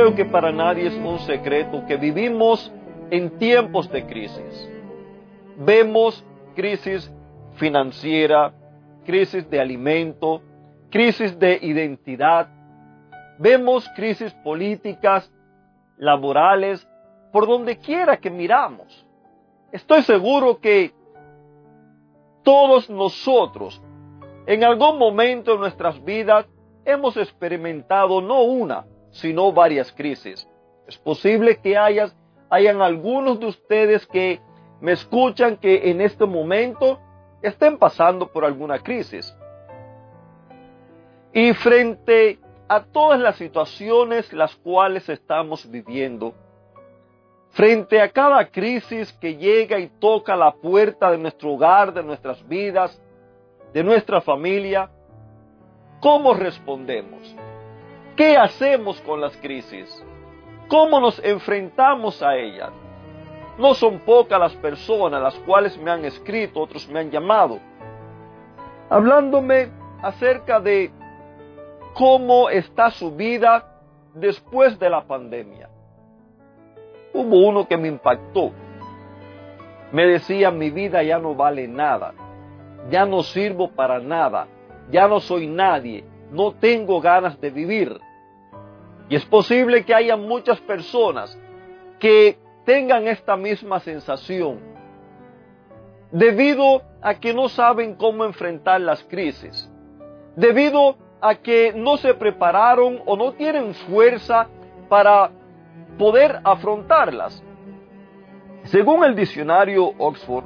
Creo que para nadie es un secreto que vivimos en tiempos de crisis. Vemos crisis financiera, crisis de alimento, crisis de identidad. Vemos crisis políticas, laborales, por donde quiera que miramos. Estoy seguro que todos nosotros en algún momento de nuestras vidas hemos experimentado no una, sino varias crisis. Es posible que hayas, hayan algunos de ustedes que me escuchan que en este momento estén pasando por alguna crisis. Y frente a todas las situaciones las cuales estamos viviendo, frente a cada crisis que llega y toca la puerta de nuestro hogar, de nuestras vidas, de nuestra familia, ¿cómo respondemos? ¿Qué hacemos con las crisis? ¿Cómo nos enfrentamos a ellas? No son pocas las personas las cuales me han escrito, otros me han llamado, hablándome acerca de cómo está su vida después de la pandemia. Hubo uno que me impactó. Me decía, mi vida ya no vale nada, ya no sirvo para nada, ya no soy nadie, no tengo ganas de vivir. Y es posible que haya muchas personas que tengan esta misma sensación debido a que no saben cómo enfrentar las crisis, debido a que no se prepararon o no tienen fuerza para poder afrontarlas. Según el diccionario Oxford,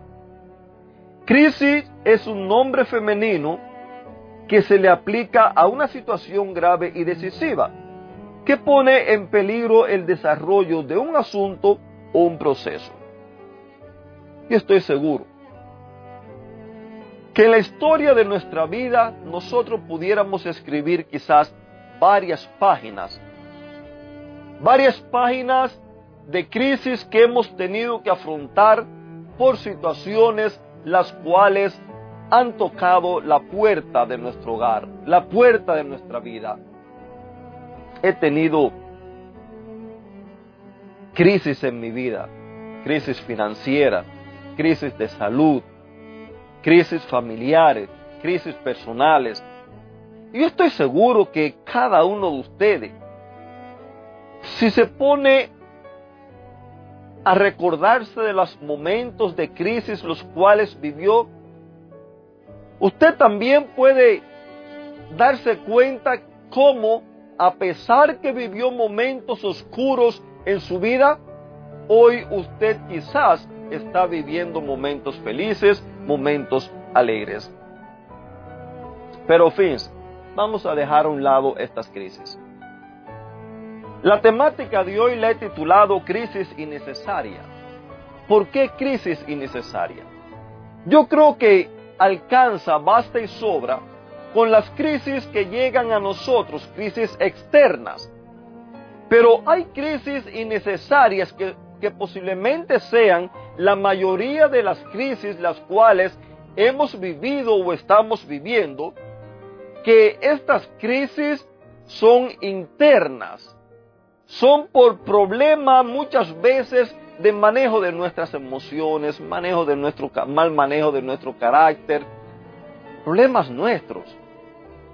crisis es un nombre femenino que se le aplica a una situación grave y decisiva, que pone en peligro el desarrollo de un asunto o un proceso. Y estoy seguro que en la historia de nuestra vida nosotros pudiéramos escribir quizás varias páginas, varias páginas de crisis que hemos tenido que afrontar por situaciones las cuales han tocado la puerta de nuestro hogar, la puerta de nuestra vida. He tenido crisis en mi vida, crisis financiera, crisis de salud, crisis familiares, crisis personales. Y yo estoy seguro que cada uno de ustedes, si se pone a recordarse de los momentos de crisis los cuales vivió, usted también puede darse cuenta cómo, a pesar que vivió momentos oscuros en su vida, hoy usted quizás está viviendo momentos felices, momentos alegres. Pero, fins, vamos a dejar a un lado estas crisis. La temática de hoy la he titulado Crisis innecesaria. ¿Por qué crisis innecesaria? Yo creo que alcanza, basta y sobra con las crisis que llegan a nosotros, crisis externas. Pero hay crisis innecesarias que, posiblemente sean la mayoría de las crisis las cuales hemos vivido o estamos viviendo, que estas crisis son internas, son por problema muchas veces de manejo de nuestras emociones, manejo de nuestro mal manejo de nuestro carácter, problemas nuestros,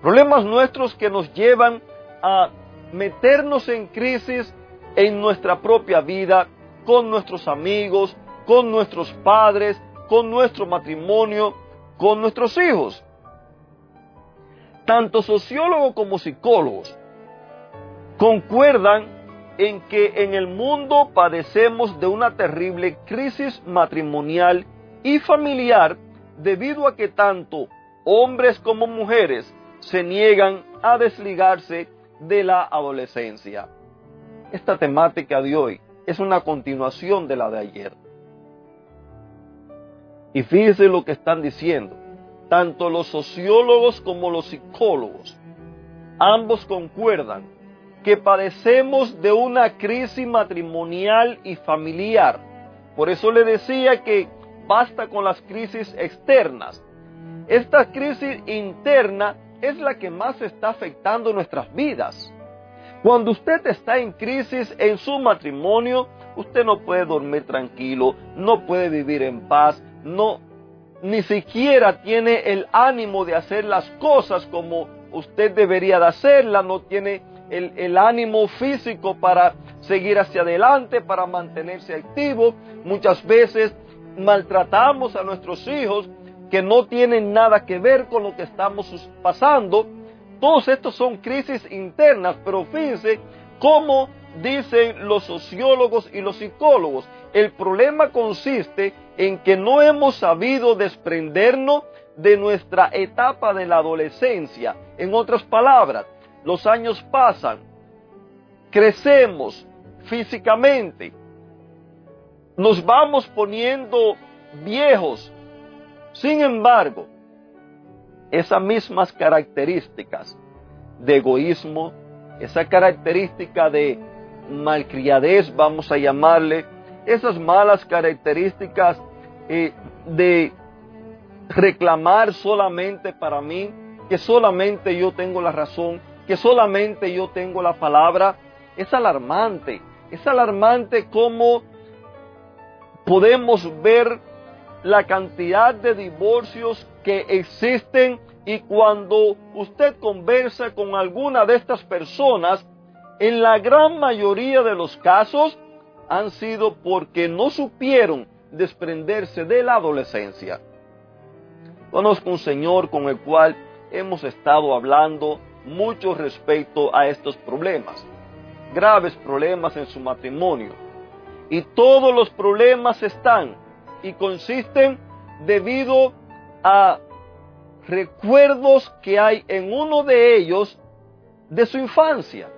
problemas nuestros que nos llevan a meternos en crisis en nuestra propia vida, con nuestros amigos, con nuestros padres, con nuestro matrimonio, con nuestros hijos. Tanto sociólogos como psicólogos concuerdan en que en el mundo padecemos de una terrible crisis matrimonial y familiar debido a que tanto hombres como mujeres se niegan a desligarse de la adolescencia. Esta temática de hoy es una continuación de la de ayer. Y fíjense lo que están diciendo. Tanto los sociólogos como los psicólogos, ambos concuerdan que padecemos de una crisis matrimonial y familiar. Por eso le decía que basta con las crisis externas. Esta crisis interna es la que más está afectando nuestras vidas. Cuando usted está en crisis en su matrimonio, usted no puede dormir tranquilo, no puede vivir en paz, no ni siquiera tiene el ánimo de hacer las cosas como usted debería de hacerlas, no tiene el, el, ánimo físico para seguir hacia adelante, para mantenerse activo. Muchas veces maltratamos a nuestros hijos que no tienen nada que ver con lo que estamos pasando. Todos estos son crisis internas, pero fíjense cómo dicen los sociólogos y los psicólogos. El problema consiste en que no hemos sabido desprendernos de nuestra etapa de la adolescencia. En otras palabras, los años pasan, crecemos físicamente, nos vamos poniendo viejos. Sin embargo, esas mismas características de egoísmo, esa característica de malcriadez, vamos a llamarle, esas malas características eh, de reclamar solamente para mí, que solamente yo tengo la razón, que solamente yo tengo la palabra, es alarmante. Es alarmante cómo podemos ver la cantidad de divorcios que existen y cuando usted conversa con alguna de estas personas, en la gran mayoría de los casos han sido porque no supieron desprenderse de la adolescencia. Conozco un señor con el cual hemos estado hablando mucho respecto a estos problemas, graves problemas en su matrimonio. Y todos los problemas están y consisten debido a recuerdos que hay en uno de ellos de su infancia.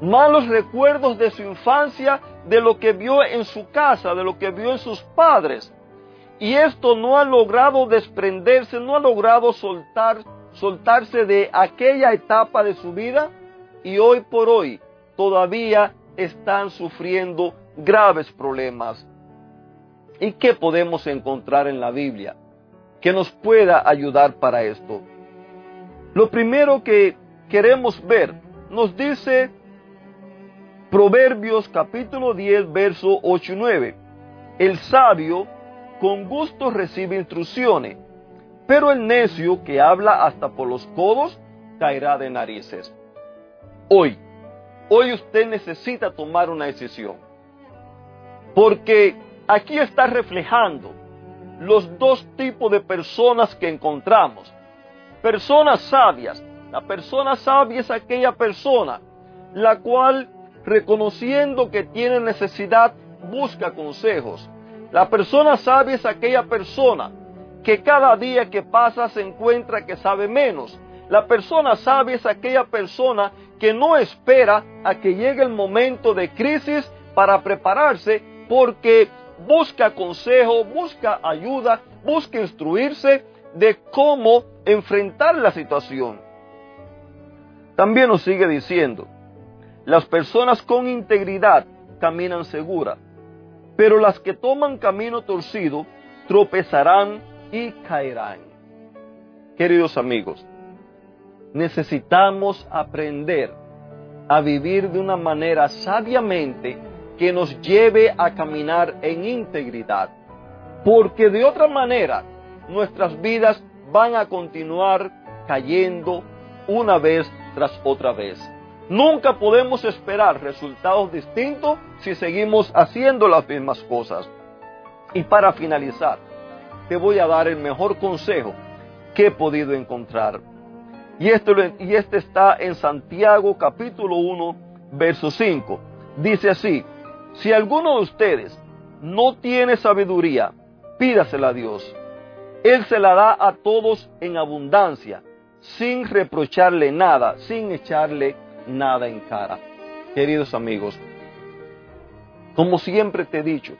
Malos recuerdos de su infancia, de lo que vio en su casa, de lo que vio en sus padres. Y esto no ha logrado desprenderse, no ha logrado soltar, soltarse de aquella etapa de su vida y hoy por hoy todavía están sufriendo graves problemas. ¿Y qué podemos encontrar en la Biblia que nos pueda ayudar para esto? Lo primero que queremos ver nos dice Proverbios capítulo 10, verso 8 y 9. El sabio con gusto recibe instrucciones, pero el necio que habla hasta por los codos caerá de narices. Hoy, hoy usted necesita tomar una decisión, porque aquí está reflejando los dos tipos de personas que encontramos. Personas sabias. La persona sabia es aquella persona la cual, reconociendo que tiene necesidad, busca consejos. La persona sabia es aquella persona que cada día que pasa se encuentra que sabe menos. La persona sabia es aquella persona que no espera a que llegue el momento de crisis para prepararse porque busca consejo, busca ayuda, busca instruirse de cómo enfrentar la situación. También nos sigue diciendo, las personas con integridad caminan segura, pero las que toman camino torcido tropezarán y caerán. Queridos amigos, necesitamos aprender a vivir de una manera sabiamente que nos lleve a caminar en integridad. Porque de otra manera nuestras vidas van a continuar cayendo una vez tras otra vez. Nunca podemos esperar resultados distintos si seguimos haciendo las mismas cosas. Y para finalizar, te voy a dar el mejor consejo que he podido encontrar. Y este, y este está en Santiago capítulo 1, verso 5. Dice así, si alguno de ustedes no tiene sabiduría, pídasela a Dios. Él se la da a todos en abundancia, sin reprocharle nada, sin echarle nada en cara. Queridos amigos, como siempre te he dicho,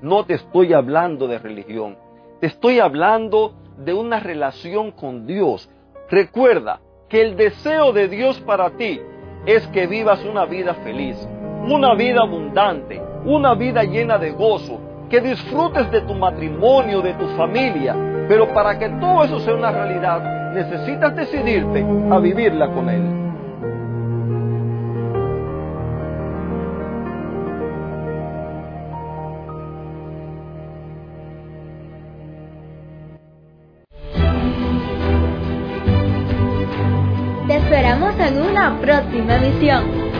no te estoy hablando de religión, te estoy hablando de una relación con Dios. Recuerda que el deseo de Dios para ti es que vivas una vida feliz, una vida abundante, una vida llena de gozo, que disfrutes de tu matrimonio, de tu familia, pero para que todo eso sea una realidad, necesitas decidirte a vivirla con Él. Te esperamos en una próxima emisión.